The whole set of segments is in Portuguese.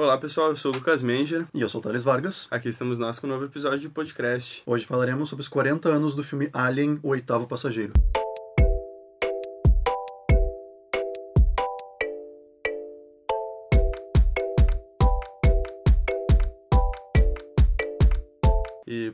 Olá pessoal, eu sou o Lucas Menger. E eu sou o Thales Vargas. Aqui estamos nós com um novo episódio de podcast. Hoje falaremos sobre os 40 anos do filme Alien, o oitavo passageiro.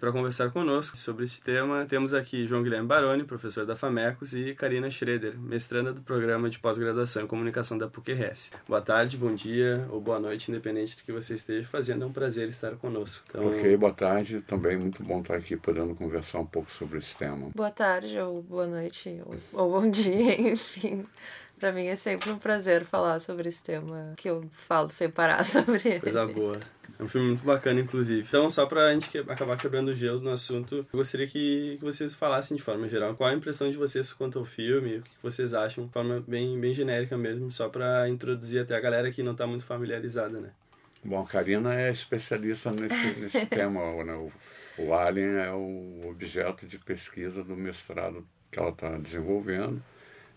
Para conversar conosco sobre esse tema, temos aqui João Guilherme Baroni, professor da FAMECOS, e Karina Schroeder, mestranda do programa de pós-graduação em comunicação da PUC-RS. Boa tarde, bom dia ou boa noite, independente do que você esteja fazendo, é um prazer estar conosco. Então... Ok, boa tarde, também muito bom estar aqui podendo conversar um pouco sobre esse tema. Boa tarde, ou boa noite, ou, ou bom dia, enfim. Para mim é sempre um prazer falar sobre esse tema que eu falo sem parar sobre ele. Coisa boa. É um filme muito bacana, inclusive. Então, só pra gente que, acabar quebrando o gelo no assunto, eu gostaria que, que vocês falassem de forma geral qual a impressão de vocês quanto ao filme, o que vocês acham, de forma bem, bem genérica mesmo, só para introduzir até a galera que não tá muito familiarizada, né? Bom, a Karina é especialista nesse, nesse tema, né? O, o Alien é o objeto de pesquisa do mestrado que ela está desenvolvendo.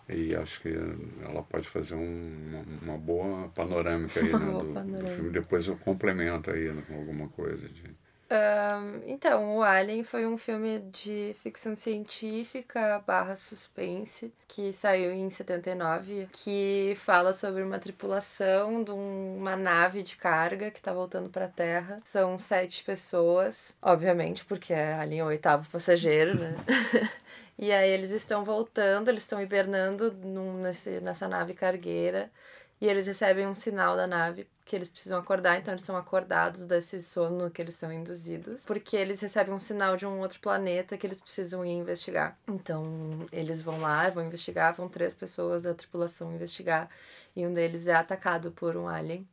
E acho que ela pode fazer um, uma, uma, boa panorâmica aí, né, do, panorâmica. do, filme. Depois eu complemento aí né, com alguma coisa de... Um, então, o Alien foi um filme de ficção científica barra suspense que saiu em 79, que fala sobre uma tripulação de uma nave de carga que está voltando para a Terra. São sete pessoas, obviamente, porque é Alien o oitavo passageiro, né? E aí eles estão voltando, eles estão hibernando num, nesse, nessa nave cargueira. E eles recebem um sinal da nave que eles precisam acordar, então eles são acordados desse sono que eles são induzidos, porque eles recebem um sinal de um outro planeta que eles precisam ir investigar. Então eles vão lá, vão investigar, vão três pessoas da tripulação investigar, e um deles é atacado por um alien.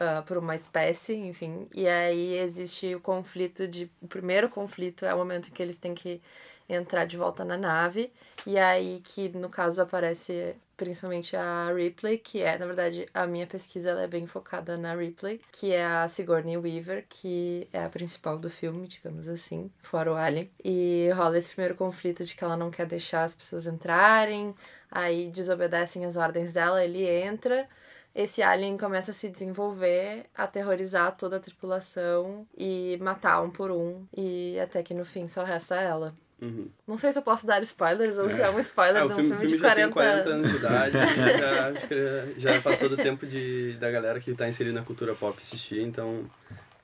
Uh, por uma espécie, enfim, e aí existe o conflito de. O primeiro conflito é o momento em que eles têm que entrar de volta na nave. E aí que no caso aparece principalmente a Ripley, que é, na verdade, a minha pesquisa ela é bem focada na Ripley, que é a Sigourney Weaver, que é a principal do filme, digamos assim, fora o Alien. E rola esse primeiro conflito de que ela não quer deixar as pessoas entrarem, aí desobedecem as ordens dela, ele entra, esse alien começa a se desenvolver, aterrorizar toda a tripulação e matar um por um, e até que no fim só resta ela. Uhum. Não sei se eu posso dar spoilers ou é. se é um spoiler é, de um filme, filme, de 40... 40 anos de idade. já, acho que já passou do tempo de, da galera que está inserida na cultura pop assistir, então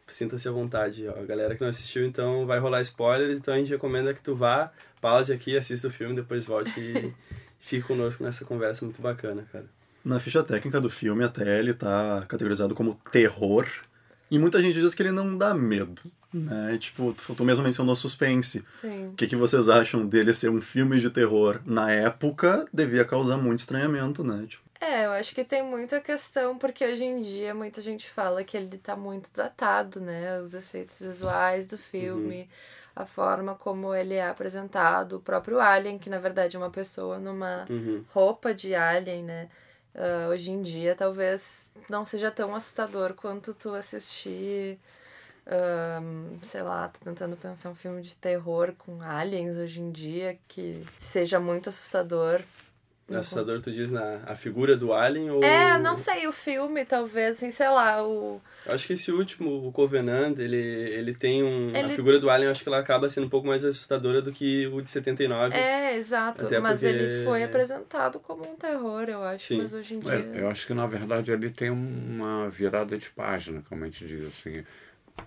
sinta-se à vontade. Ó. A galera que não assistiu, então vai rolar spoilers, então a gente recomenda que tu vá, pause aqui, assista o filme, depois volte e fique conosco nessa conversa muito bacana, cara. Na ficha técnica do filme, até ele está categorizado como terror, e muita gente diz que ele não dá medo. Né? Tipo, tu, tu mesmo mencionou suspense. Sim. O que, que vocês acham dele ser um filme de terror? Na época, devia causar muito estranhamento, né? Tipo, é, eu acho que tem muita questão, porque hoje em dia muita gente fala que ele tá muito datado, né? Os efeitos visuais do filme, uhum. a forma como ele é apresentado, o próprio Alien, que na verdade é uma pessoa numa uhum. roupa de Alien, né? Uh, hoje em dia talvez não seja tão assustador quanto tu assistir um, sei lá, tô tentando pensar um filme de terror com aliens hoje em dia que seja muito assustador. Assustador, tu diz na a figura do alien ou. É, não sei, o filme, talvez, assim, sei lá, o. Eu acho que esse último, o Covenant, ele, ele tem um. Ele... A figura do alien, eu acho que ela acaba sendo um pouco mais assustadora do que o de 79. É, exato. Mas porque... ele foi apresentado como um terror, eu acho. Sim. Mas hoje em dia. É, eu acho que na verdade ali tem uma virada de página, como a gente diz assim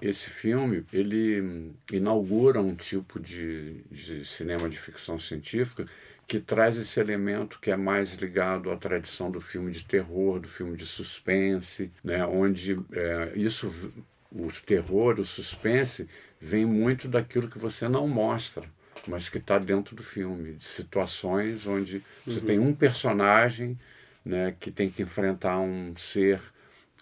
esse filme ele inaugura um tipo de, de cinema de ficção científica que traz esse elemento que é mais ligado à tradição do filme de terror, do filme de suspense, né? onde é, isso, o terror, o suspense, vem muito daquilo que você não mostra, mas que está dentro do filme, de situações onde você uhum. tem um personagem né, que tem que enfrentar um ser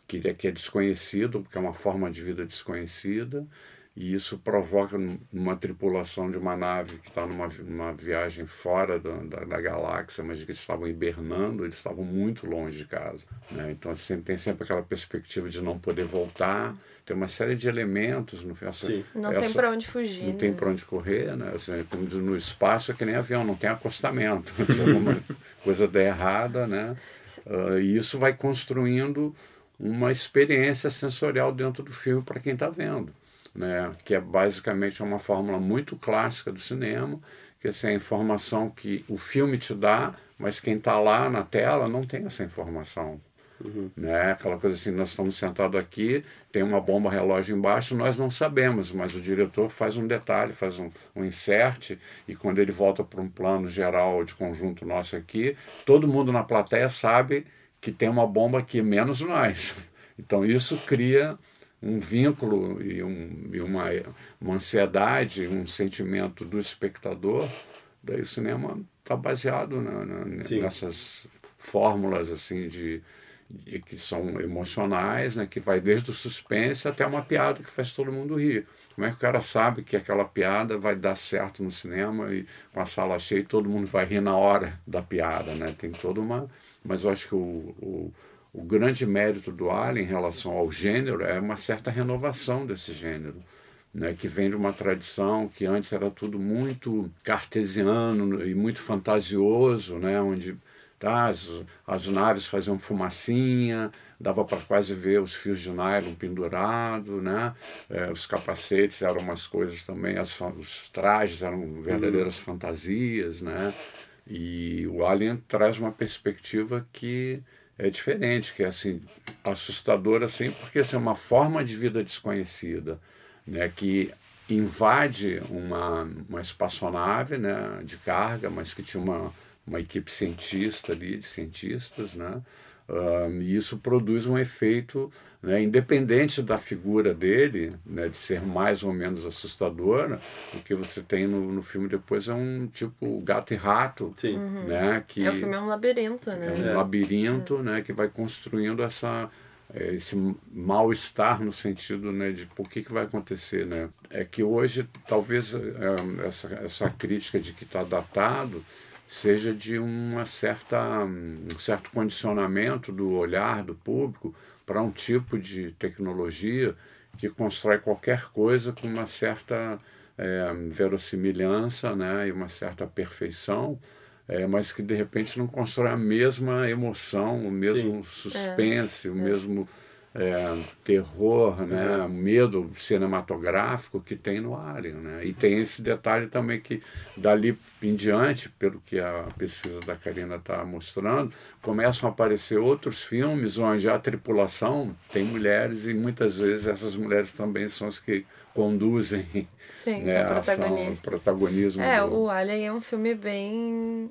que é, que é desconhecido, porque é uma forma de vida desconhecida, e isso provoca uma tripulação de uma nave que está numa, numa viagem fora da, da, da, galáxia, mas que eles estavam hibernando, eles estavam muito longe de casa. Né? Então sempre, tem sempre aquela perspectiva de não poder voltar, tem uma série de elementos no essa, Não essa, tem para onde fugir. Não né? tem para onde correr, né? Assim, no espaço é que nem avião, não tem acostamento. Se alguma coisa der errada, né? Uh, e isso vai construindo uma experiência sensorial dentro do filme para quem está vendo. Né? Que é basicamente uma fórmula muito clássica do cinema, que é a informação que o filme te dá, mas quem está lá na tela não tem essa informação. Uhum. Né? Aquela coisa assim, nós estamos sentados aqui, tem uma bomba relógio embaixo, nós não sabemos, mas o diretor faz um detalhe, faz um, um insert, e quando ele volta para um plano geral de conjunto nosso aqui, todo mundo na plateia sabe que tem uma bomba aqui, menos nós. Então isso cria um vínculo e, um, e uma, uma ansiedade, um sentimento do espectador. Daí o cinema está baseado na, na, nessas fórmulas assim de, de, que são emocionais, né, que vai desde o suspense até uma piada que faz todo mundo rir. Como é que o cara sabe que aquela piada vai dar certo no cinema e com a sala cheia todo mundo vai rir na hora da piada, né? Tem toda uma mas eu acho que o, o, o grande mérito do Alien em relação ao gênero é uma certa renovação desse gênero. Né, que vem de uma tradição que antes era tudo muito cartesiano e muito fantasioso, né, onde tá, as, as naves faziam fumacinha, dava para quase ver os fios de nylon pendurados, né, é, os capacetes eram umas coisas também, as, os trajes eram verdadeiras uhum. fantasias, né, e o Alien traz uma perspectiva que é diferente, que é assim, assustadora assim, porque assim, é uma forma de vida desconhecida, né, que invade uma, uma espaçonave né, de carga, mas que tinha uma, uma equipe cientista ali, de cientistas, né, um, e isso produz um efeito né, independente da figura dele, né, de ser mais ou menos assustadora, o que você tem no, no filme depois é um tipo gato e rato, Sim. né, que é o filme é um labirinto, né? É um é. labirinto, né, que vai construindo essa é, esse mal-estar no sentido né, de por que, que vai acontecer. Né? É que hoje, talvez, é, essa, essa crítica de que está datado seja de uma certa, um certo condicionamento do olhar do público para um tipo de tecnologia que constrói qualquer coisa com uma certa é, verossimilhança né, e uma certa perfeição, é, mas que de repente não constrói a mesma emoção, o mesmo Sim. suspense, é. o mesmo é, terror, né, uhum. medo cinematográfico que tem no Alien. Né? E tem esse detalhe também que dali em diante, pelo que a pesquisa da Karina está mostrando, começam a aparecer outros filmes onde a tripulação tem mulheres e muitas vezes essas mulheres também são as que conduzem Sim, né, são protagonistas. Ação, protagonismo. É, do... o Alien é um filme bem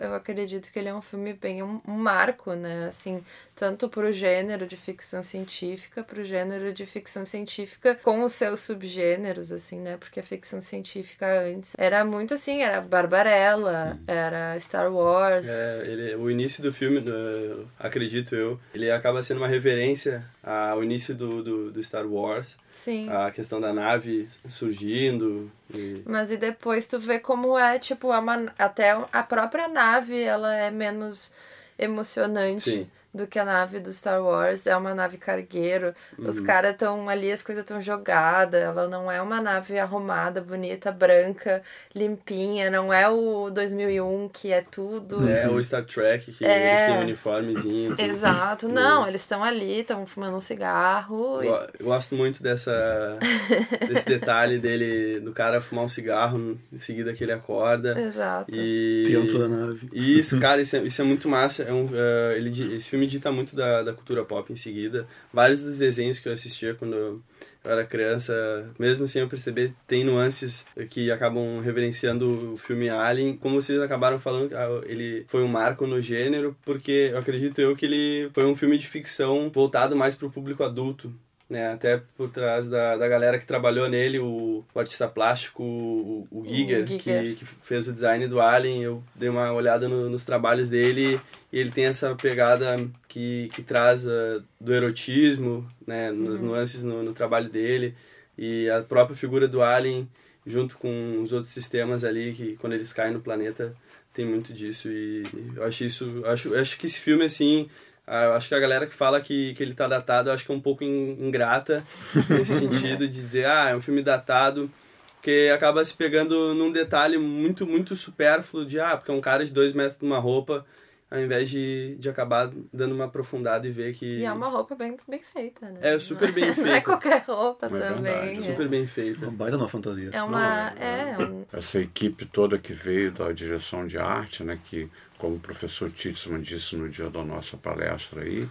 eu acredito que ele é um filme bem um, um marco, né? Assim, tanto para o gênero de ficção científica, para o gênero de ficção científica com os seus subgêneros, assim, né? Porque a ficção científica antes era muito assim, era Barbarella, era Star Wars. É, ele, o início do filme, do, acredito eu, ele acaba sendo uma reverência ao início do, do, do Star Wars. Sim. A questão da nave surgindo. E... Mas e depois tu vê como é, tipo, a até a própria nave, ela é menos emocionante. Sim do que a nave do Star Wars. É uma nave cargueiro. Uhum. Os caras estão ali, as coisas estão jogadas. Ela não é uma nave arrumada, bonita, branca, limpinha. Não é o 2001 que é tudo. É, o Star Trek que é... eles têm um uniformezinho. Tudo. Exato. Não, eles estão ali, estão fumando um cigarro. Eu, eu gosto muito dessa desse detalhe dele, do cara fumar um cigarro, em seguida que ele acorda. Exato. E... Dentro da nave. Isso, cara, isso é, isso é muito massa. É um, uh, ele, esse filme dita muito da, da cultura pop em seguida. Vários dos desenhos que eu assistia quando eu era criança, mesmo sem eu perceber, tem nuances que acabam reverenciando o filme Alien. Como vocês acabaram falando, ah, ele foi um marco no gênero, porque eu acredito eu que ele foi um filme de ficção voltado mais para o público adulto né? Até por trás da, da galera que trabalhou nele, o, o artista plástico, o, o Giger, o Giger. Que, que fez o design do Alien, eu dei uma olhada no, nos trabalhos dele e ele tem essa pegada que, que traz uh, do erotismo, né? Nas uhum. nuances no, no trabalho dele e a própria figura do Alien junto com os outros sistemas ali que quando eles caem no planeta tem muito disso e eu acho isso acho acho que esse filme assim eu acho que a galera que fala que, que ele tá datado, eu acho que é um pouco ingrata nesse sentido de dizer, ah, é um filme datado, porque acaba se pegando num detalhe muito, muito supérfluo de, ah, porque é um cara de dois metros numa roupa ao invés de, de acabar dando uma aprofundada e ver que. E é uma roupa bem, bem feita, né? É super bem feita. Não é qualquer roupa É também. verdade. é. Super bem feita. Uma baita numa fantasia. É uma. Não, É, um, essa equipe toda que veio da direção de arte, né, que, como o professor Titzman disse no dia da nossa palestra aí,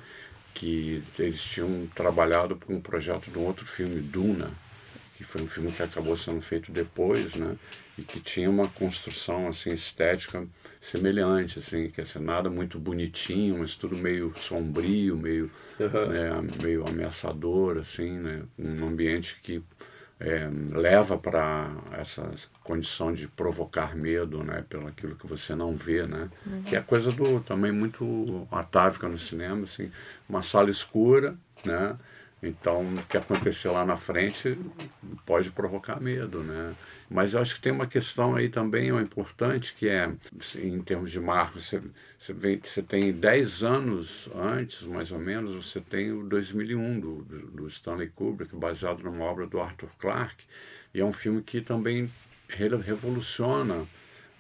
que eles tinham trabalhado por um projeto de um outro filme, Duna, que foi um filme que acabou sendo feito depois, né, e que tinha uma construção assim estética semelhante, assim, que é nada muito bonitinho, mas tudo meio sombrio, meio Uhum. né, meio ameaçador, assim, né? Um ambiente que é, leva para essa condição de provocar medo, né? Pelo aquilo que você não vê, né? Que é coisa do também muito atávica no cinema, assim, uma sala escura, né? Então, o que acontecer lá na frente pode provocar medo, né? Mas eu acho que tem uma questão aí também importante, que é, assim, em termos de marco, você, você, vem, você tem 10 anos antes, mais ou menos, você tem o 2001 do, do Stanley Kubrick, baseado numa obra do Arthur Clarke, e é um filme que também re- revoluciona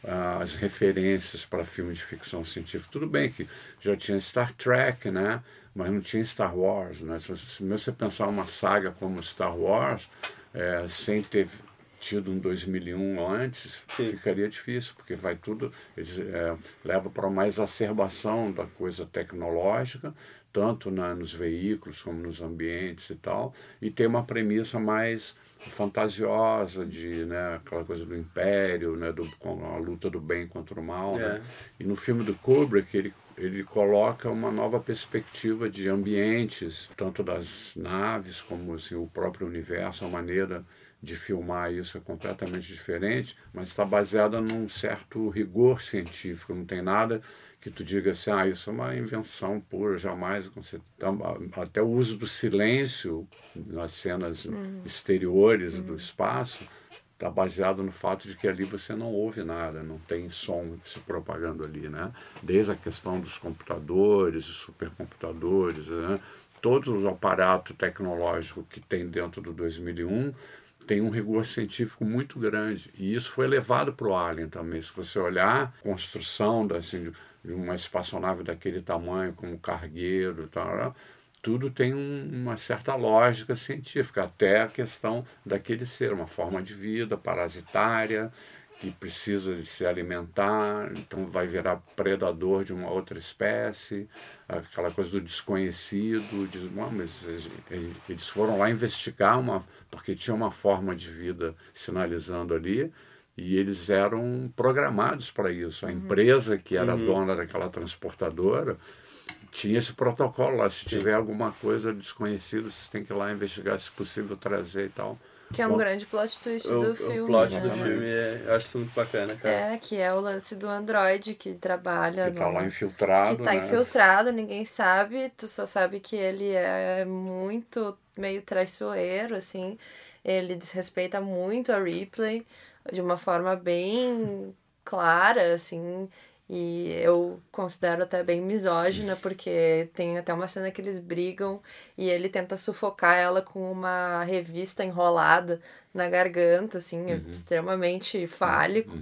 ah, as referências para filme de ficção científica. Tudo bem que já tinha Star Trek, né? Mas não tinha Star Wars. Né? Se você- pensar uma saga como Star Wars, eh, sem ter tido um 2001 antes, Sim. ficaria difícil, porque vai tudo, eles eh, leva para uma exacerbação da coisa tecnológica, tanto na, nos veículos como nos ambientes e tal, e tem uma premissa mais fantasiosa de né, aquela coisa do império, né, do, a luta do bem contra o mal. Né? E no filme do Kubrick, ele, ele coloca uma nova perspectiva de ambientes, tanto das naves como assim, o próprio universo, a maneira de filmar isso é completamente diferente, mas está baseada num certo rigor científico, não tem nada que tu diga assim, ah, isso é uma invenção pura, jamais. Tam- até o uso do silêncio nas cenas exteriores do espaço está baseado no fato de que ali você não ouve nada, não tem som se propagando ali, né? Desde a questão dos computadores, supercomputadores, né? todo o aparato tecnológico que tem dentro do 2001 tem um rigor científico muito grande. E isso foi levado para o Alien também. Se você olhar a construção assim, de uma espaçonave daquele tamanho, como cargueiro e tal, tudo tem um- uma certa lógica científica, até a questão daquele ser, uma forma de vida parasitária, que precisa de se alimentar, então vai virar predador de uma outra espécie, aquela coisa do desconhecido, "Não, mas eles- foram lá investigar uma, porque tinha uma forma de vida sinalizando ali, e eles eram programados para isso. A empresa que era dona daquela transportadora tinha esse protocolo lá. Se tiver alguma coisa desconhecida, vocês têm que ir lá investigar, se possível, trazer e tal. que é um Bom, grande plot twist O, do o filme. plot né? do filme, é, eu acho isso muito bacana, cara. É, que é o lance do androide que trabalha. Que no- lá infiltrado. que tá né? infiltrado, ninguém sabe, tu só sabe que ele é muito meio traiçoeiro, assim. Ele desrespeita muito a Ripley de uma forma bem clara, assim. E eu considero até bem misógina, porque tem até uma cena que eles brigam e ele tenta sufocar ela com uma revista enrolada na garganta, assim, extremamente fálico.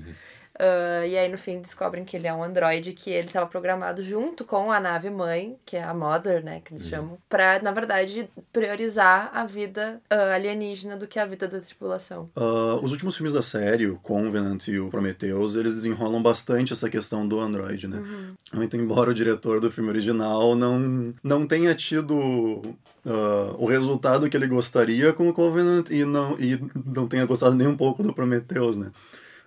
Ah, e aí no fim descobrem que ele é um androide que ele estava programado junto com a nave mãe, que é a Mother, né, que eles chamam, pra, na verdade, priorizar a vida ah, alienígena do que a vida da tripulação. Ah, os últimos filmes da série, o Covenant e o Prometheus, eles desenrolam bastante essa questão do Android, né? Muito embora o diretor do filme original não, não tenha tido ah, o resultado que ele gostaria com o Covenant e não, e não tenha gostado nem um pouco do Prometheus, né?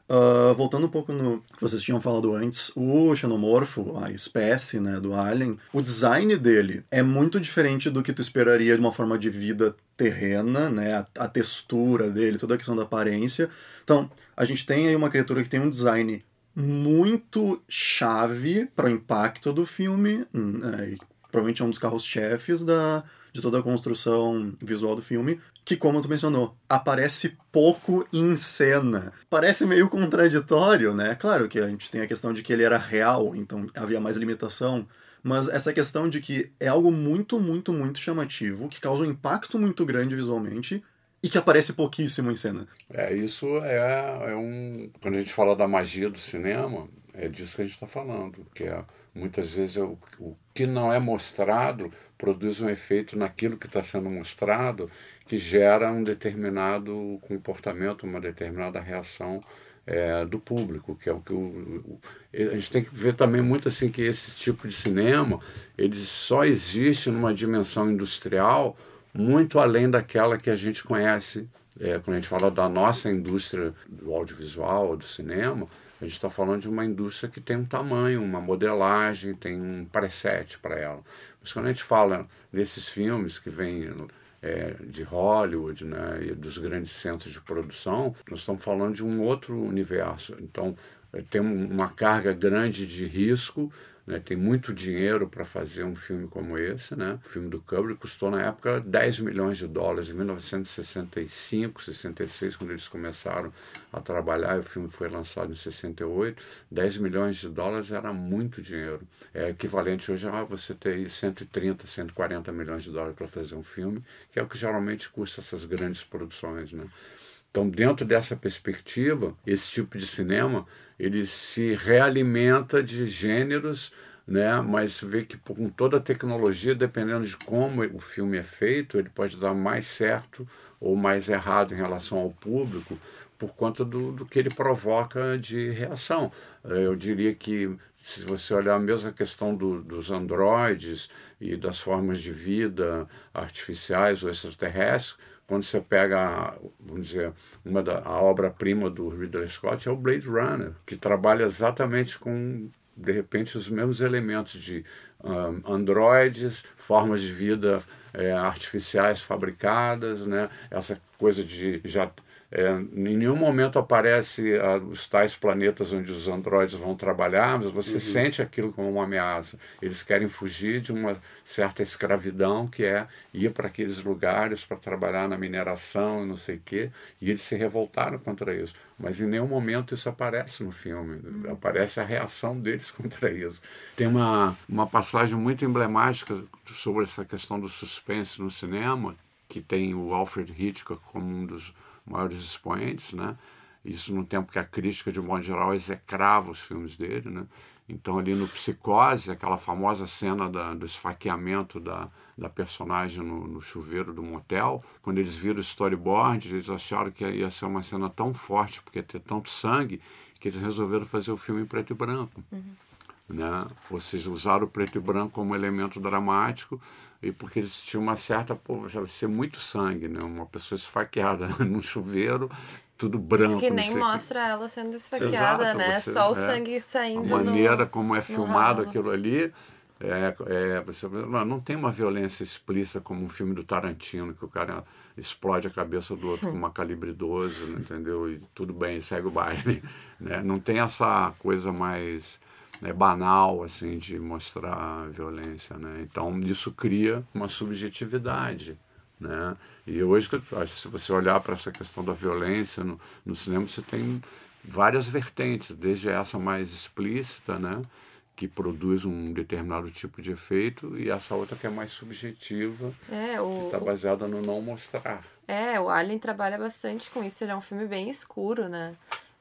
Ah, voltando um pouco no que vocês tinham falado antes, o xenomorfo, a espécie né, do alien, o design dele é muito diferente do que tu esperaria de uma forma de vida terrena, né? A, a textura dele, toda a questão da aparência. Então, a gente tem aí uma criatura que tem um design muito chave para o impacto do filme, né, provavelmente é um dos carros-chefes da, de toda a construção visual do filme, que, como tu mencionou, aparece pouco em cena. Parece meio contraditório, né? Claro que a gente tem a questão de que ele era real, então havia mais limitação, mas essa questão de que é algo muito, muito, muito chamativo, que causa um impacto muito grande visualmente e que aparece pouquíssimo em cena. É, isso é, é um. Quando a gente fala da magia do cinema, é disso que a gente está falando, que é muitas vezes o, o que não é mostrado produz um efeito naquilo que está sendo mostrado que gera um determinado comportamento, uma determinada reação é, do público, que é o que o, o, a gente tem que ver também muito assim que esse tipo de cinema ele só existe numa dimensão industrial muito além daquela que a gente conhece é, quando a gente fala da nossa indústria do audiovisual, do cinema, a gente está falando de uma indústria que tem um tamanho, uma modelagem, tem um preset para ela. Mas quando a gente fala desses filmes que vêm é, de Hollywood né, e dos grandes centros de produção, nós estamos falando de um outro universo. Então, é, tem uma carga grande de risco, né? Tem muito dinheiro para fazer um filme como esse. Né? O filme do Kubrick custou na época 10 milhões de dólares, em 1965, 66, quando eles começaram a trabalhar. O filme foi lançado em 68. 10 milhões de dólares era muito dinheiro. É equivalente hoje a você ter 130, 140 milhões de dólares para fazer um filme, que é o que geralmente custa essas grandes produções. Né? Então, dentro dessa perspectiva, esse tipo de cinema ele se realimenta de gêneros, né? Mas vê que com toda a tecnologia, dependendo de como o filme é feito, ele pode dar mais certo ou mais errado em relação ao público por conta do, do que ele provoca de reação. Eu diria que se você olhar a mesma questão do, dos androides e das formas de vida artificiais ou extraterrestres, quando você pega, vamos dizer, uma da a obra-prima do Ridley Scott é o Blade Runner, que trabalha exatamente com de repente os mesmos elementos de um, androides, formas de vida é, artificiais fabricadas, né? Essa coisa de já é, em nenhum momento aparece ah, os tais planetas onde os androides vão trabalhar, mas você uhum. sente aquilo como uma ameaça. Eles querem fugir de uma certa escravidão que é ir para aqueles lugares para trabalhar na mineração e não sei o quê, e eles se revoltaram contra isso. Mas em nenhum momento isso aparece no filme, uhum. aparece a reação deles contra isso. Tem uma, uma passagem muito emblemática sobre essa questão do suspense no cinema, que tem o Alfred Hitchcock como um dos maiores expoentes, né? Isso no tempo que a crítica, de modo geral, execrava os filmes dele, né? Então, ali no Psicose, aquela famosa cena da, do esfaqueamento da, da personagem no, no, chuveiro do motel, quando eles viram o storyboard, eles acharam que ia ser uma cena tão forte, porque ia ter tanto sangue, que eles resolveram fazer o filme em preto e branco. Uhum. Né? Ou seja, usaram o preto e branco como elemento dramático, e porque eles tinham uma certa, pô, já ser muito sangue, né? Uma pessoa esfaqueada num chuveiro, tudo branco. Isso que nem mostra que... ela sendo esfaqueada, Exato, né? Você, Só o é, sangue saindo. A maneira no, como é filmado aquilo ali. É, é, você, não, não tem uma violência explícita como um filme do Tarantino, que o cara explode a cabeça do outro com uma calibre 12, entendeu? E tudo bem, segue o baile. Né? Não tem essa coisa mais né, banal assim de mostrar violência, né? Então isso cria uma subjetividade, né? E hoje se você olhar para essa questão da violência no, no cinema você tem várias vertentes, desde essa mais explícita, né? que produz um determinado tipo de efeito e essa outra que é mais subjetiva, é, o, que está baseada no não mostrar. É, o Alien trabalha bastante com isso, ele é um filme bem escuro, né?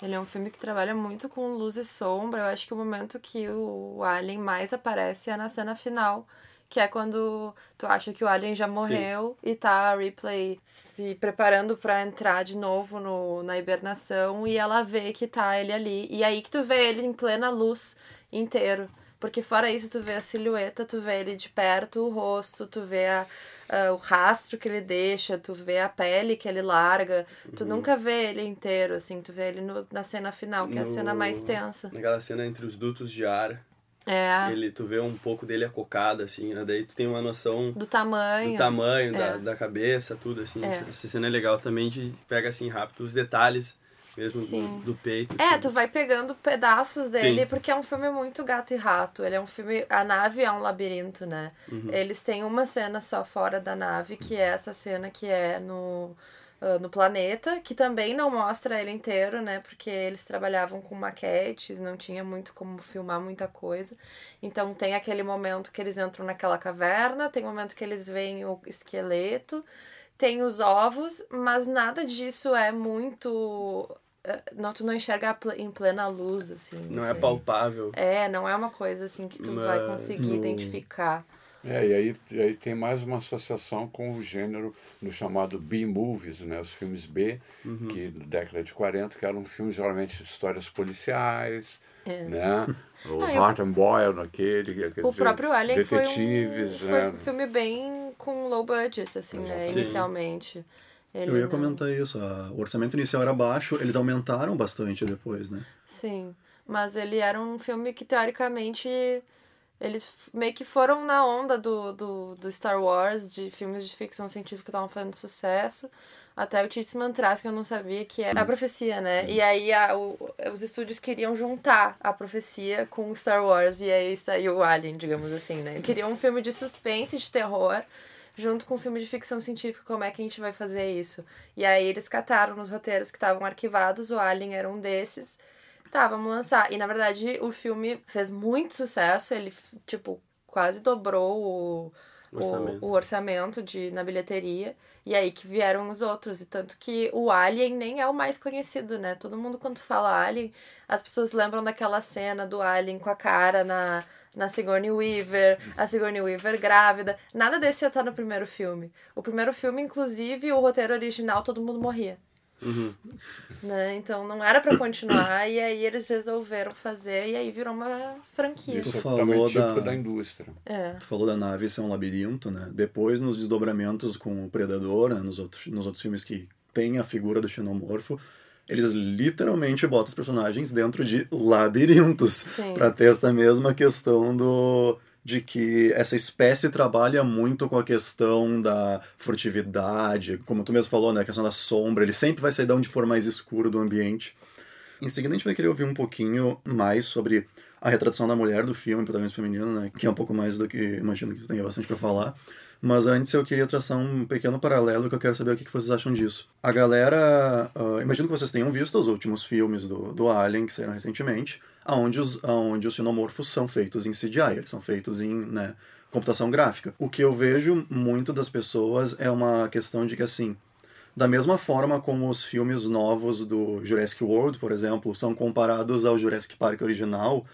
Ele é um filme que trabalha muito com luz e sombra. Eu acho que o momento que o Alien mais aparece é na cena final. Que é quando tu acha que o Alien já morreu Sim. e tá a Ripley se preparando para entrar de novo no, na hibernação e ela vê que tá ele ali. E aí que tu vê ele em plena luz inteiro. Porque fora isso, tu vê a silhueta, tu vê ele de perto, o rosto, tu vê a, a, o rastro que ele deixa, tu vê a pele que ele larga. Tu uhum. nunca vê ele inteiro, assim, tu vê ele no, na cena final, que no, é a cena mais tensa. Naquela cena entre os dutos de ar. É. Ele, tu vê um pouco dele acocado, assim, né? daí tu tem uma noção do tamanho, do tamanho é. da, da cabeça, tudo, assim. É. Essa cena é legal também de pega assim rápido os detalhes mesmo do, do, peito. É, tu vai pegando pedaços dele, Sim. porque é um filme muito gato e rato. Ele é um filme. A nave é um labirinto, né? Uhum. Eles têm uma cena só fora da nave, que é essa cena que é no. Uh, no planeta, que também não mostra ele inteiro, né? Porque eles trabalhavam com maquetes, não tinha muito como filmar muita coisa. Então tem aquele momento que eles entram naquela caverna, tem o momento que eles veem o esqueleto, tem os ovos, mas nada disso é muito não, tu não enxerga em plena luz, assim. Não é palpável. É, não é uma coisa assim que tu Mas... vai conseguir no... identificar. É, e aí, e aí tem mais uma associação com o gênero no chamado B-movies, né? Os filmes B, uhum. que na década de 40, que eram filmes geralmente histórias policiais, é. né? O Não, Hart and Boyle naquele, o dizer, próprio Alien detetives, foi um, né? foi um filme bem com low budget, assim, né? Inicialmente. Ele Eu ia não... comentar isso. o orçamento inicial era baixo, eles aumentaram bastante depois, né? Sim. Mas ele era um filme que, teoricamente, eles meio que foram na onda do, do, do Star Wars, de filmes de ficção científica que estavam fazendo sucesso. Até o Titzman traz, que eu não sabia, que é a profecia, né? E aí a, o, os estúdios queriam juntar a profecia com Star Wars, e aí saiu o Alien, digamos assim, né? Queriam um filme de suspense, de terror, junto com um filme de ficção científica, como é que a gente vai fazer isso? E aí eles cataram nos roteiros que estavam arquivados, o Alien era um desses. Tá, vamos lançar. E na verdade o filme fez muito sucesso, ele, tipo, quase dobrou o orçamento. O, o, orçamento de, na bilheteria. E aí que vieram os outros. E tanto que o Alien nem é o mais conhecido, né? Todo mundo, quando fala Alien, as pessoas lembram daquela cena do Alien com a cara na, na Sigourney Weaver, a Sigourney Weaver grávida. Nada desse ia estar no primeiro filme. O primeiro filme, inclusive, o roteiro original, todo mundo morria. Uhum. Né? Então não era para continuar e aí eles resolveram fazer e aí virou uma franquia. Isso tu falou da... da indústria. É. Tu falou da nave ser um labirinto, né? Depois nos desdobramentos com o Predador, né? nos, outros, nos outros filmes que tem a figura do xenomorfo, eles literalmente botam os personagens dentro de labirintos para ter essa mesma questão do de que essa espécie trabalha muito com a questão da furtividade, como tu mesmo falou, né, a questão da sombra, ele sempre vai sair de onde for mais escuro do ambiente. Em seguida a gente vai querer ouvir um pouquinho mais sobre a retratação da mulher do filme, protagonista feminino, né, que é um pouco mais do que imagino que tu tenha bastante para falar. Mas antes eu queria traçar um pequeno paralelo que eu quero saber o que vocês acham disso. A galera. Uh, imagino que vocês tenham visto os últimos filmes do, do Alien que saíram recentemente onde os, onde os xenomorfos são feitos em CGI, eles são feitos em né, computação gráfica. O que eu vejo muito das pessoas é uma questão de que, assim, da mesma forma como os filmes novos do Jurassic World, por exemplo, são comparados ao Jurassic Park original,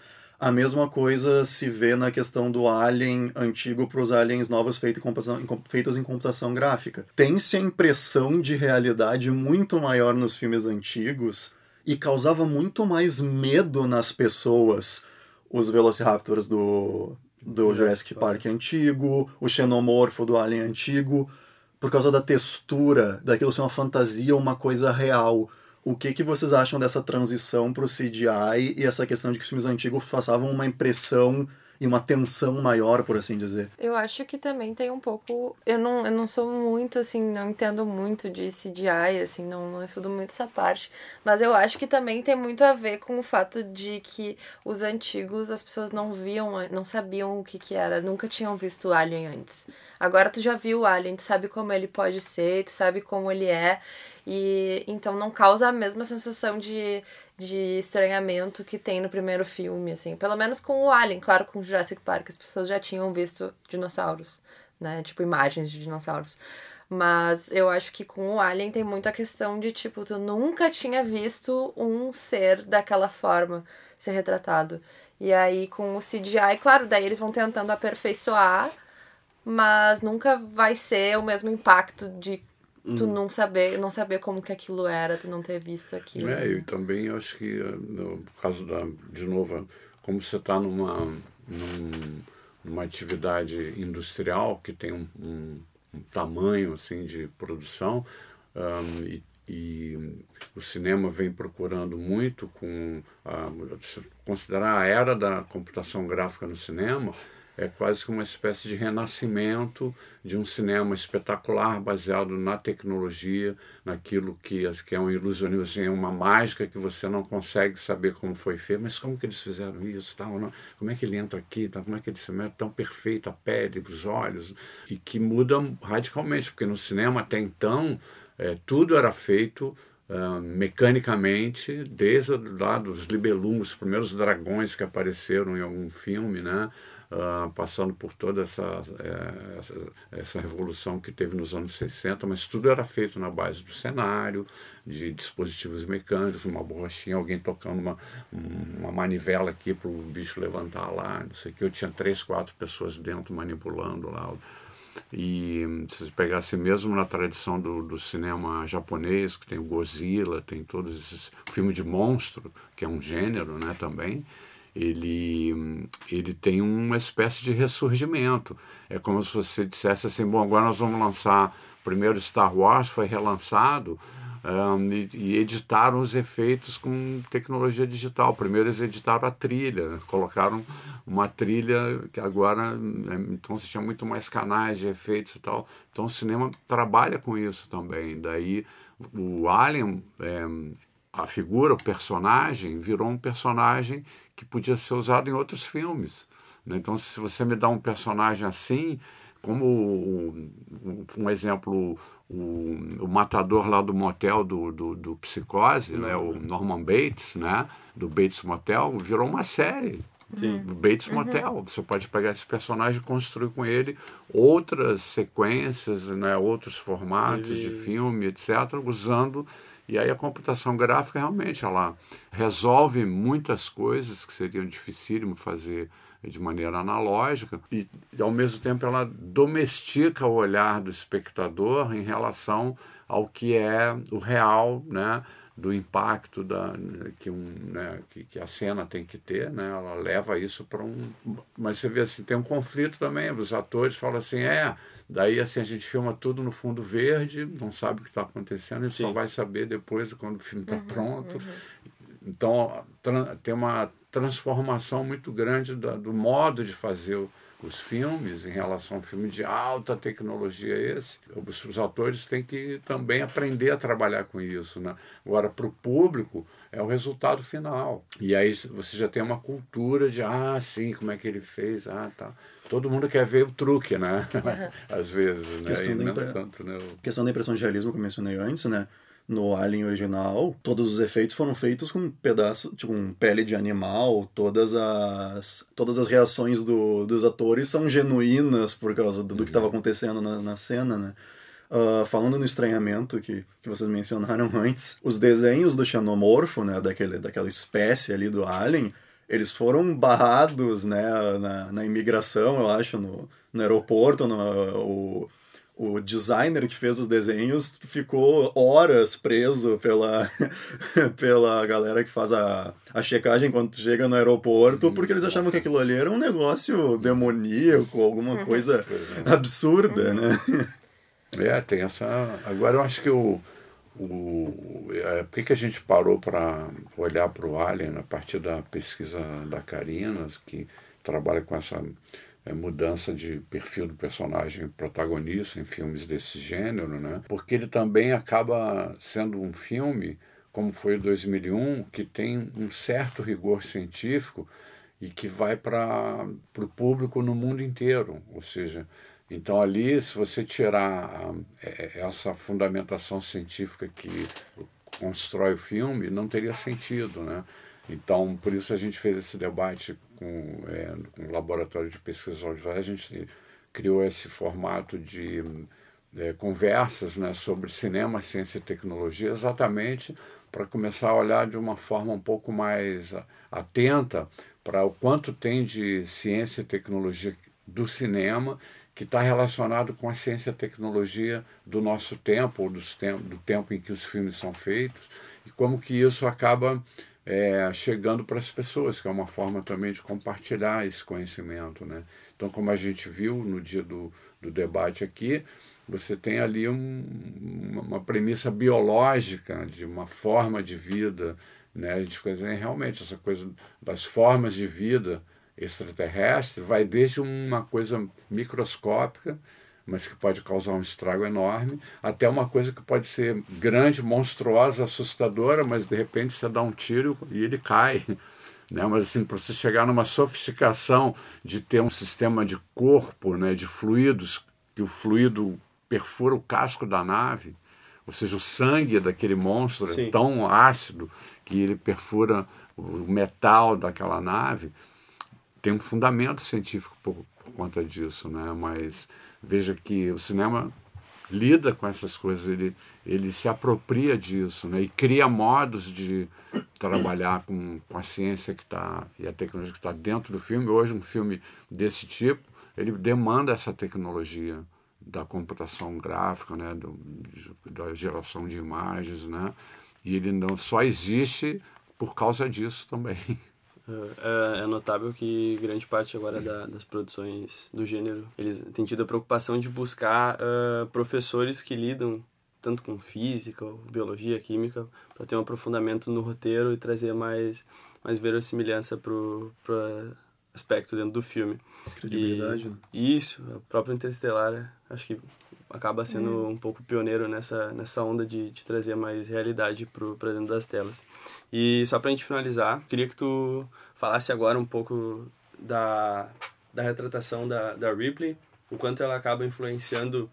a mesma coisa se vê na questão do Alien antigo para os aliens novos feito em feitos em computação gráfica. Tem-se a impressão de realidade muito maior nos filmes antigos e causava muito mais medo nas pessoas os Velociraptors do, do Jurassic Park antigo, o xenomorfo do Alien antigo, por causa da textura, daquilo ser uma fantasia, uma coisa real. O que, que vocês acham dessa transição para o CGI e essa questão de que os filmes antigos passavam uma impressão e uma tensão maior, por assim dizer. Eu acho que também tem um pouco. Eu não, eu não sou muito, assim, não entendo muito de CGI, assim, não, não estudo muito essa parte. Mas eu acho que também tem muito a ver com o fato de que os antigos, as pessoas não viam, não sabiam o que, que era, nunca tinham visto Alien antes. Agora tu já viu o Alien, tu sabe como ele pode ser, tu sabe como ele é. E então não causa a mesma sensação de de estranhamento que tem no primeiro filme, assim. Pelo menos com o Alien, claro, com Jurassic Park, as pessoas já tinham visto dinossauros, né? Tipo, imagens de dinossauros. Mas eu acho que com o Alien tem muita questão de, tipo, tu nunca tinha visto um ser daquela forma ser retratado. E aí com o CGI, claro, daí eles vão tentando aperfeiçoar, mas nunca vai ser o mesmo impacto de tu hum. não saber não saber como que aquilo era tu não ter visto aquilo é eu também acho que eh, no caso da de novo como você está numa num, numa atividade industrial que tem um, um, um tamanho assim de produção um, e, e, o cinema vem procurando muito com a, considerar a era da computação gráfica no cinema é quase que uma espécie de renascimento de um cinema espetacular baseado na tecnologia, naquilo que, que é um ilusionismo, uma mágica que você não consegue saber como foi feito, mas como que eles fizeram isso, tal, não? como é que ele entra aqui, tal, como é que ele se mete tão perfeito, a pele, os olhos, e que muda radicalmente, porque no cinema até então é, tudo era feito Uh, mecanicamente, desde lá dos libelungos, os primeiros dragões que apareceram em algum filme, né? Passando por toda essa, é, essa, essa, revolução que teve nos anos 60, mas tudo era feito na base do cenário, de dispositivos mecânicos, uma borrachinha, alguém tocando uma, uma manivela aqui para o bicho levantar lá, não sei o que. Eu tinha três, quatro pessoas dentro manipulando lá. E se pegasse mesmo na tradição do, do, cinema japonês, que tem o Godzilla, tem todos esses filmes de monstro, que é um gênero né, também, ele, ele tem uma espécie de ressurgimento. É como se você dissesse assim, bom, agora nós vamos lançar, primeiro Star Wars foi relançado, um, e, e, editaram os efeitos com tecnologia digital. Primeiro eles editaram a trilha, né? colocaram uma trilha que agora, né, então você tinha muito mais canais de efeitos e tal. Então o cinema trabalha com isso também. Daí o Alien, é, a figura, o personagem, virou um personagem que podia ser usado em outros filmes. Né? Então se você me dá um personagem assim, como um exemplo o, o matador lá do motel do, do, do Psicose, né, o Norman Bates, né, do Bates Motel, virou uma série. Sim. Do Bates uhum. Motel. Você pode pegar esse personagem e construir com ele outras sequências, né, outros formatos de filme, etc., usando. E aí a computação gráfica realmente ela resolve muitas coisas que seriam dificílimo fazer de maneira analógica e, ao mesmo tempo, ela domestica o olhar do espectador em relação ao que é o real, né? do impacto da, que, um, né, que, que, a cena tem que ter, né? ela leva isso para um. Mas você vê assim, tem um conflito também. Os atores falam assim: é, daí assim a gente filma tudo no fundo verde, não sabe o que está acontecendo, Sim. só vai saber depois quando o filme está uhum, pronto. Uhum. Então tem uma transformação muito grande do, do modo de fazer o, os filmes em relação a um filme de alta tecnologia esse. Os, os atores têm que também aprender a trabalhar com isso. Né? Agora, para o público, é o resultado final. E aí você já tem uma cultura de, ah, sim, como é que ele fez, ah, tá. Todo mundo quer ver o truque, né? Às vezes, né? Questão, da, impre... tanto, né? questão da impressão de realismo que eu mencionei antes, né? no Alien original, todos os efeitos foram feitos com um pedaço, tipo, um pele de animal, todas as todas as reações do, dos atores são genuínas por causa do, do que estava acontecendo na, na cena, né? Uh, falando no estranhamento que, que vocês mencionaram antes, os desenhos do xenomorfo, né, daquele, daquela espécie ali do alien, eles foram barrados, né, na, na imigração, eu acho, no, no aeroporto, no, o, o designer que fez os desenhos ficou horas preso pela, pela galera que faz a, a checagem quando chega no aeroporto, hum, porque eles achavam que aquilo ali era um negócio demoníaco, alguma uhum. coisa é. absurda, né? É, tem essa. Agora eu acho que o. o é, por que, a gente parou para olhar para o Alien a partir da pesquisa da Karina, que trabalha com essa é, mudança de perfil do personagem protagonista em filmes desse gênero, né? porque ele também acaba sendo um filme, como foi o 2001, que tem um certo rigor científico e que vai para o público no mundo inteiro. Ou seja, então ali, se você tirar é, essa fundamentação científica que constrói o filme, não teria sentido, né? Então, por isso a gente fez esse debate com, é, com o Laboratório de Pesquisa Audiovisual, a gente criou esse formato de é, conversas né, sobre cinema, ciência e tecnologia, exatamente para começar a olhar de uma forma um pouco mais atenta para o quanto tem de ciência e tecnologia do cinema que está relacionado com a ciência e tecnologia do nosso tempo, ou dos tem do tempo em que os filmes são feitos, e como que isso acaba é, chegando para as pessoas, que é uma forma também de compartilhar esse conhecimento. Né? Então, como a gente viu no dia do, do debate aqui, você tem ali um, uma premissa biológica de uma forma de vida. Né? A gente fica dizendo, realmente, essa coisa das formas de vida extraterrestre vai desde uma coisa microscópica mas que pode causar um estrago enorme, até uma coisa que pode ser grande, monstruosa, assustadora, mas de repente você dá um tiro e ele cai. Né? Mas assim, para você chegar numa sofisticação de ter um sistema de corpo, né, de fluidos, que o fluido perfura o casco da nave, ou seja, o sangue daquele monstro Sim. é tão ácido que ele perfura o metal daquela nave, tem um fundamento científico por, por conta disso, né? Mas veja que o cinema lida com essas coisas, ele, ele se apropria disso né? e cria modos de trabalhar com, com a ciência que está e a tecnologia que está dentro do filme. Hoje, um filme desse tipo, ele demanda essa tecnologia da computação gráfica, né? Do, da geração de imagens, né? e ele não só existe por causa disso também. É, é, notável que grande parte agora da, das produções do gênero eles têm tido a preocupação de buscar uh, professores que lidam tanto com física, biologia, química, para ter um aprofundamento no roteiro e trazer mais mais verossimilhança pro, pro aspecto dentro do filme. Credibilidade. E, né? Isso, a própria Interstellar, acho que acaba sendo hum. um pouco pioneiro nessa, nessa onda de, de trazer mais realidade para dentro das telas. E só para a gente finalizar, queria que tu falasse agora um pouco da, da retratação da, da Ripley, o quanto ela acaba influenciando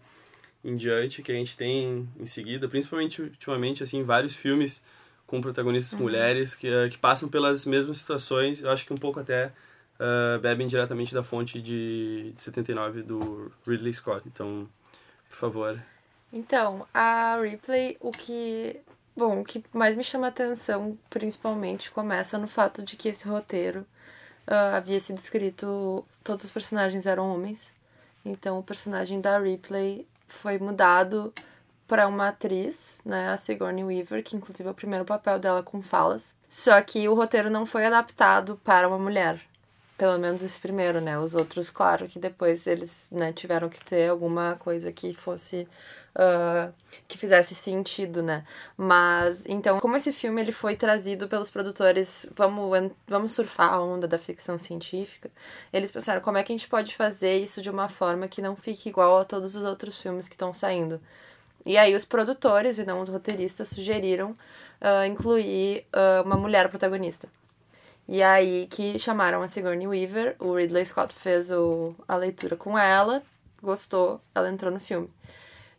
em diante, que a gente tem em seguida, principalmente ultimamente, assim, vários filmes com protagonistas uhum. mulheres que, que passam pelas mesmas situações, eu acho que um pouco até uh, bebem diretamente da fonte de, de 79 do Ridley Scott. Então, por favor. Então, a Ripley, o que. Bom, o que mais me chama atenção, principalmente, começa no fato de que esse roteiro uh, havia sido escrito. Todos os personagens eram homens. Então, o personagem da Ripley foi mudado para uma atriz, né, a Sigourney Weaver, que inclusive é o primeiro papel dela com falas. Só que o roteiro não foi adaptado para uma mulher. Pelo menos esse primeiro, né? Os outros, claro, que depois eles né, tiveram que ter alguma coisa que fosse. Uh, que fizesse sentido, né? Mas, então, como esse filme ele foi trazido pelos produtores, vamos, vamos surfar a onda da ficção científica, eles pensaram como é que a gente pode fazer isso de uma forma que não fique igual a todos os outros filmes que estão saindo. E aí os produtores e não os roteiristas sugeriram uh, incluir uh, uma mulher protagonista. E aí que chamaram a Sigourney Weaver, o Ridley Scott fez o, a leitura com ela, gostou, ela entrou no filme.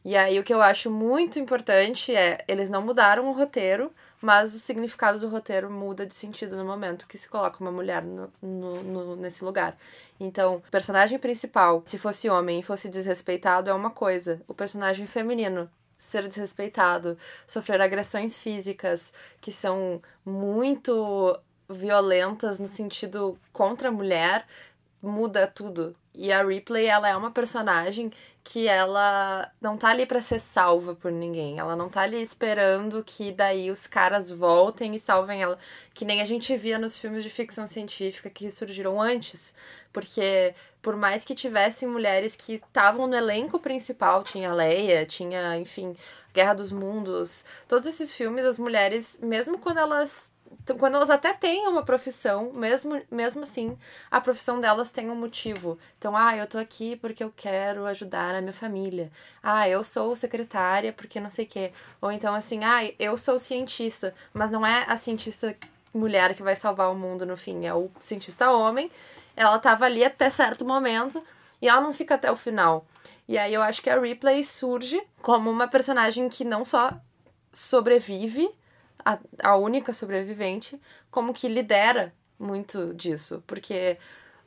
E aí o que eu acho muito importante é, eles não mudaram o roteiro, mas o significado do roteiro muda de sentido no momento que se coloca uma mulher no, no, no, nesse lugar. Então, o personagem principal, se fosse homem e fosse desrespeitado, é uma coisa. O personagem feminino ser desrespeitado, sofrer agressões físicas que são muito violentas no sentido contra a mulher, muda tudo. E a Ripley, ela é uma personagem que ela não tá ali para ser salva por ninguém. Ela não tá ali esperando que daí os caras voltem e salvem ela, que nem a gente via nos filmes de ficção científica que surgiram antes, porque por mais que tivessem mulheres que estavam no elenco principal, tinha Leia, tinha, enfim, Guerra dos Mundos, todos esses filmes as mulheres, mesmo quando elas quando elas até têm uma profissão, mesmo, mesmo assim, a profissão delas tem um motivo. Então, ah, eu tô aqui porque eu quero ajudar a minha família. Ah, eu sou secretária porque não sei o quê. Ou então, assim, ah, eu sou cientista, mas não é a cientista mulher que vai salvar o mundo no fim, é o cientista homem. Ela tava ali até certo momento e ela não fica até o final. E aí eu acho que a Ripley surge como uma personagem que não só sobrevive a, a única sobrevivente, como que lidera muito disso. Porque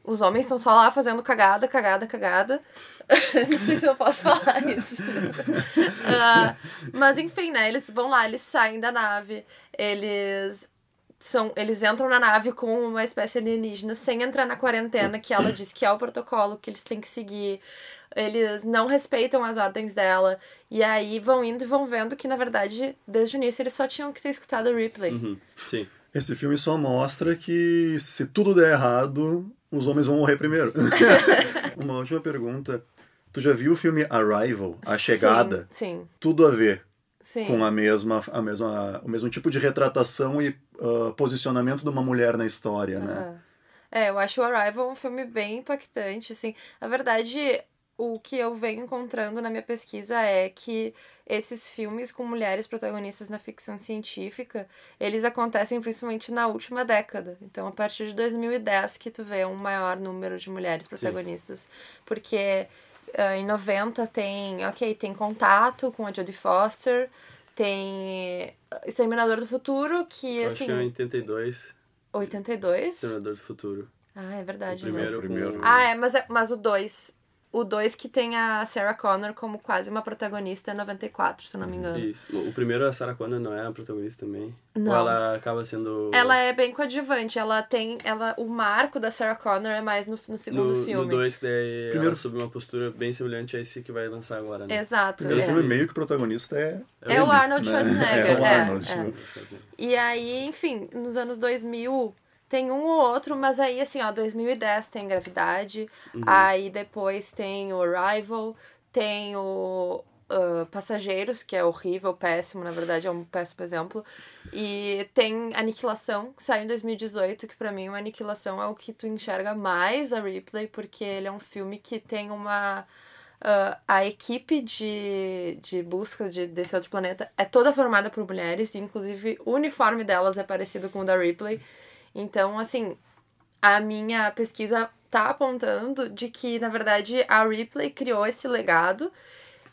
os homens estão só lá fazendo cagada, cagada, cagada. Não sei se eu posso falar isso. uh, mas enfim, né? Eles vão lá, eles saem da nave, eles são, eles entram na nave com uma espécie alienígena sem entrar na quarentena, que ela diz que é o protocolo que eles têm que seguir eles não respeitam as ordens dela. E aí vão indo e vão vendo que, na verdade, desde o início eles só tinham que ter escutado o replay. Uhum. Sim. Esse filme só mostra que se tudo der errado, os homens vão morrer primeiro. Uma última pergunta. Tu já viu o filme Arrival, A Chegada? Sim. sim. Tudo a ver. Sim. Com a mesma, a mesma, o mesmo tipo de retratação e uh, posicionamento de uma mulher na história, uhum. né? É, eu acho o Arrival um filme bem impactante, assim. Na verdade, o que eu venho encontrando na minha pesquisa é que esses filmes com mulheres protagonistas na ficção científica, eles acontecem principalmente na última década. Então, a partir de 2010 que tu vê um maior número de mulheres protagonistas. Sim. Porque uh, em 90 tem, ok, tem Contato com a Jodie Foster, tem Exterminador do Futuro, que eu assim... Acho que é 82. 82? Exterminador do Futuro. Ah, é verdade, O primeiro, né? O primeiro. Ah, é, mas, é- mas o 2. O 2 que tem a Sarah Connor como quase uma protagonista é 94, se eu não me engano. Isso. O primeiro, a Sarah Connor não é a protagonista também? Não. Ou ela acaba sendo... Ela é bem coadjuvante, ela tem. Ela, o marco da Sarah Connor é mais no, no segundo no, filme. No 2, que daí Primeiro- ela sob uma postura bem semelhante a esse que vai lançar agora, né? Exato. Primeiro é. filme meio que o protagonista é. É o ele, Arnold né? Schwarzenegger, É o é, Arnold. é. tipo, E aí, enfim, nos anos 2000 tem um ou outro, mas aí assim, ó, 2010 tem Gravidade, aí depois tem o Arrival, tem o ah, Passageiros, que é horrível, péssimo, na verdade é um péssimo exemplo, e tem Aniquilação, que saiu em 2018, que pra mim o Aniquilação é o que tu enxerga mais a Ripley, porque ele é um filme que tem uma... ah, a equipe de, de busca de, desse outro planeta é toda formada por mulheres, e inclusive o uniforme delas é parecido com o da Ripley. Então, assim, a minha pesquisa tá apontando de que, na verdade, a Ripley criou esse legado,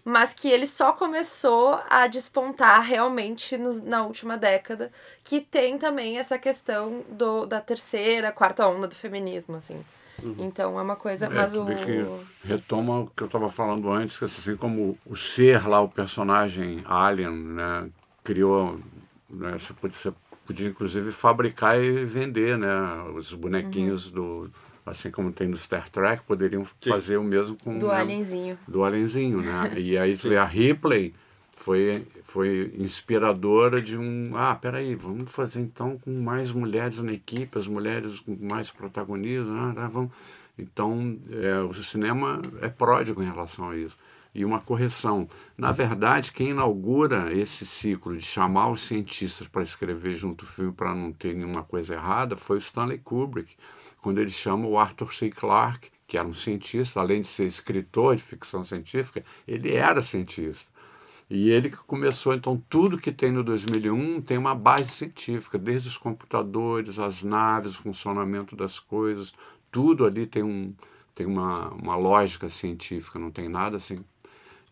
mas que ele só começou a despontar realmente nos- na última década, que tem também essa questão do, da terceira, quarta onda do feminismo, assim. Então é uma coisa, É, mas o retoma o que eu estava falando antes, que assim como o ser lá, o personagem Alien, né, criou, né, você, podia, inclusive fabricar e vender, né, os bonequinhos Uhum. do, assim como tem no Star Trek, poderiam fazer o mesmo com do né, alienzinho. do alienzinho, né? E aí vê a Ripley foi foi inspiradora de um, ah, peraí, vamos fazer então com mais mulheres na equipe, as mulheres com mais protagonismo, ah, vamos. Então, é, o cinema é pródigo em relação a isso. E uma correção. Na verdade, quem inaugura esse ciclo de chamar os cientistas para escrever junto o filme para não ter nenhuma coisa errada foi o Stanley Kubrick, quando ele chama o Arthur C. Clarke, que era um cientista, além de ser escritor de ficção científica, ele era cientista. E ele que começou, então, tudo que tem no 2001 tem uma base científica, desde os computadores, as naves, o funcionamento das coisas, tudo ali tem, um, tem uma, uma lógica científica, não tem nada assim.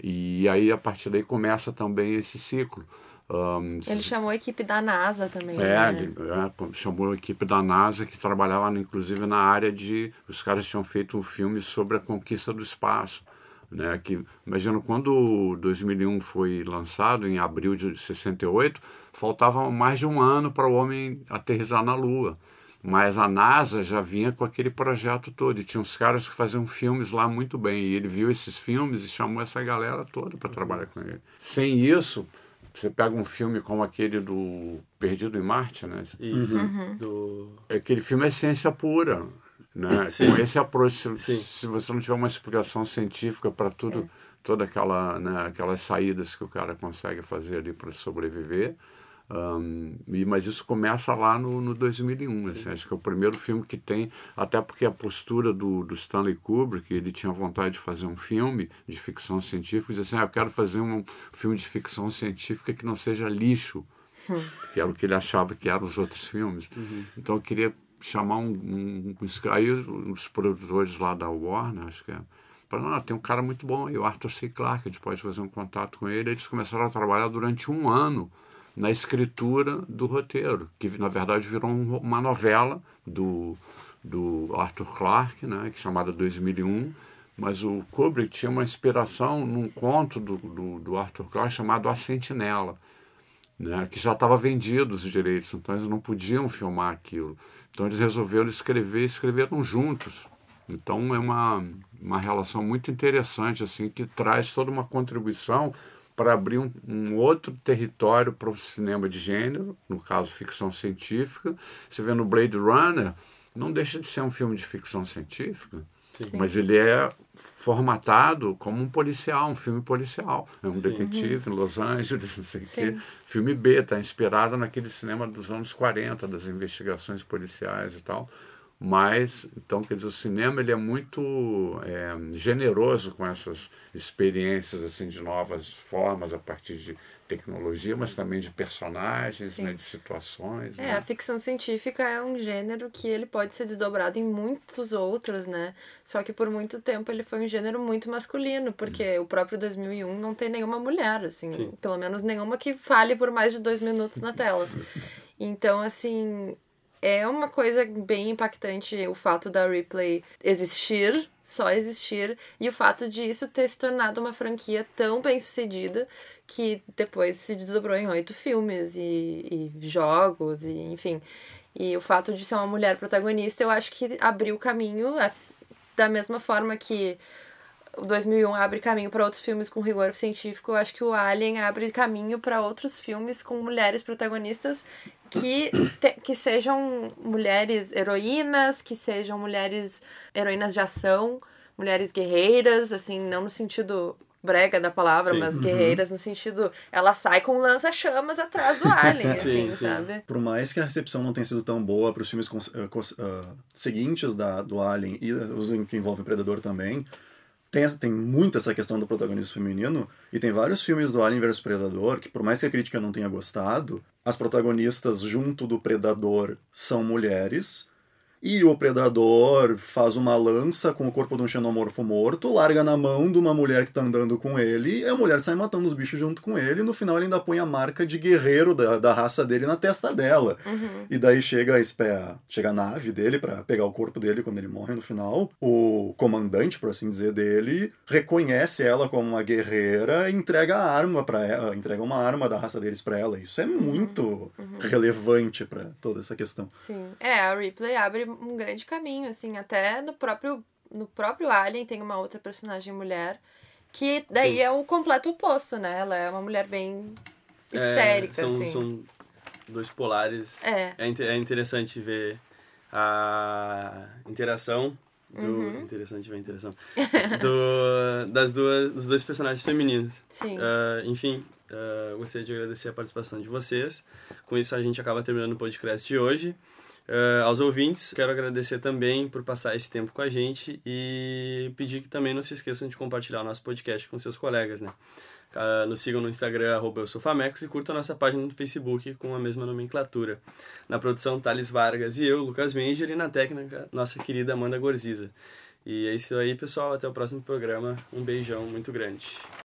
E aí, a partir daí, começa também esse ciclo. Um, Ele chamou a equipe da NASA também. é, né? ele, é, chamou a equipe da NASA que trabalhava inclusive na área de. Os caras tinham feito um filme sobre a conquista do espaço. Né, que, imagina, quando o 2001 foi lançado, em abril de 68, faltava mais de um ano para o homem aterrissar na Lua. Mas a NASA já vinha com aquele projeto todo. E tinha uns caras que faziam filmes lá muito bem. E ele viu esses filmes e chamou essa galera toda para trabalhar com ele. Sem isso, você pega um filme como aquele do Perdido em Marte, né? Isso. Uhum. Do... Aquele filme é ciência pura. Né? Com esse approach, se, se você não tiver uma explicação científica para tudo, toda aquela, né, aquelas saídas que o cara consegue fazer ali para sobreviver. Um, e, mas isso começa lá no, no 2001, assim, acho que é o primeiro filme que tem, até porque a postura do, do Stanley Kubrick, ele tinha vontade de fazer um filme de ficção científica, e disse assim, ah, eu quero fazer um filme de ficção científica que não seja lixo, que era o que ele achava que eram os outros filmes. Então eu queria chamar um, um, um aí os produtores lá da Warner, acho que é, falaram, ah, tem um cara muito bom aí, o Arthur C. Clarke, a gente pode fazer um contato com ele. Eles começaram a trabalhar durante um ano na escritura do roteiro, que na verdade virou um- uma novela do, do Arthur Clarke, né, é chamada 2001, mas o Kubrick tinha uma inspiração num conto do, do, do Arthur Clarke chamado A Sentinela, né, que já estava vendido os direitos, então eles não podiam filmar aquilo. Então eles resolveram escrever e escreveram juntos. Então é uma, uma relação muito interessante assim que traz toda uma contribuição para abrir um, um outro território para o cinema de gênero, no caso ficção científica. Você vê no Blade Runner, não deixa de ser um filme de ficção científica, mas ele é formatado como um policial, um filme policial. É um detetive em Los Angeles, não sei o quê. Sim. Filme B, está inspirado naquele cinema dos anos 40, das investigações policiais e tal. Mas, então, quer dizer, o cinema ele é muito é, generoso com essas experiências assim de novas formas a partir de tecnologia, mas também de personagens, né, de situações. É, né? a ficção científica é um gênero que ele pode ser desdobrado em muitos outros, né? Só que por muito tempo ele foi um gênero muito masculino, porque o próprio 2001 não tem nenhuma mulher, assim, Sim. pelo menos nenhuma que fale por mais de dois minutos na tela. Então, assim, é uma coisa bem impactante o fato da Ripley existir, só existir, e o fato de isso ter se tornado uma franquia tão bem sucedida que depois se desdobrou em oito filmes e, e jogos, e enfim. E o fato de ser uma mulher protagonista, eu acho que abriu caminho, da mesma forma que o 2001 abre caminho para outros filmes com rigor científico, eu acho que o Alien abre caminho para outros filmes com mulheres protagonistas que, te, que sejam mulheres heroínas, que sejam mulheres heroínas de ação, mulheres guerreiras, assim, não no sentido brega da palavra, sim. mas uhum. guerreiras no sentido ela sai com lança-chamas atrás do alien, assim, sim, sabe? Por mais que a recepção não tenha sido tão boa para os filmes uh, seguintes da, do Alien e os que envolvem Predador também, tem, tem muito essa questão do protagonismo feminino, e tem vários filmes do Alien vs Predador que, por mais que a crítica não tenha gostado, as protagonistas junto do Predador são mulheres, e o predador faz uma lança com o corpo de um xenomorfo morto, larga na mão de uma mulher que tá andando com ele, e a mulher sai matando os bichos junto com ele, e no final ele ainda põe a marca de guerreiro da, da raça dele na testa dela. Uhum. E daí chega a, chega a nave dele para pegar o corpo dele quando ele morre no final. O comandante, por assim dizer, dele reconhece ela como uma guerreira e entrega a arma para ela, entrega uma arma da raça deles para ela. Isso é uhum. muito uhum. relevante para toda essa questão. Sim. É, a Ripley abre um grande caminho, assim, até no próprio no próprio Alien tem uma outra personagem mulher que daí Sim. é o completo oposto, né? Ela é uma mulher bem é, histérica, é, são, assim. São dois polares. É. É, é interessante ver a interação uhum. interessante ver a interação do, das duas dos dois personagens femininos. Sim. Uh, enfim, uh, gostaria de agradecer a participação de vocês. Com isso a gente acaba terminando o podcast de hoje. Uh, aos ouvintes, quero agradecer também por passar esse tempo com a gente e pedir que também não se esqueçam de compartilhar o nosso podcast com seus colegas, né? Uh, nos sigam no Instagram, arroba e curtam a nossa página no Facebook com a mesma nomenclatura. Na produção, Thales Vargas e eu, Lucas Menger, e na técnica, nossa querida Amanda Gorziza. E é isso aí, pessoal. Até o próximo programa. Um beijão muito grande.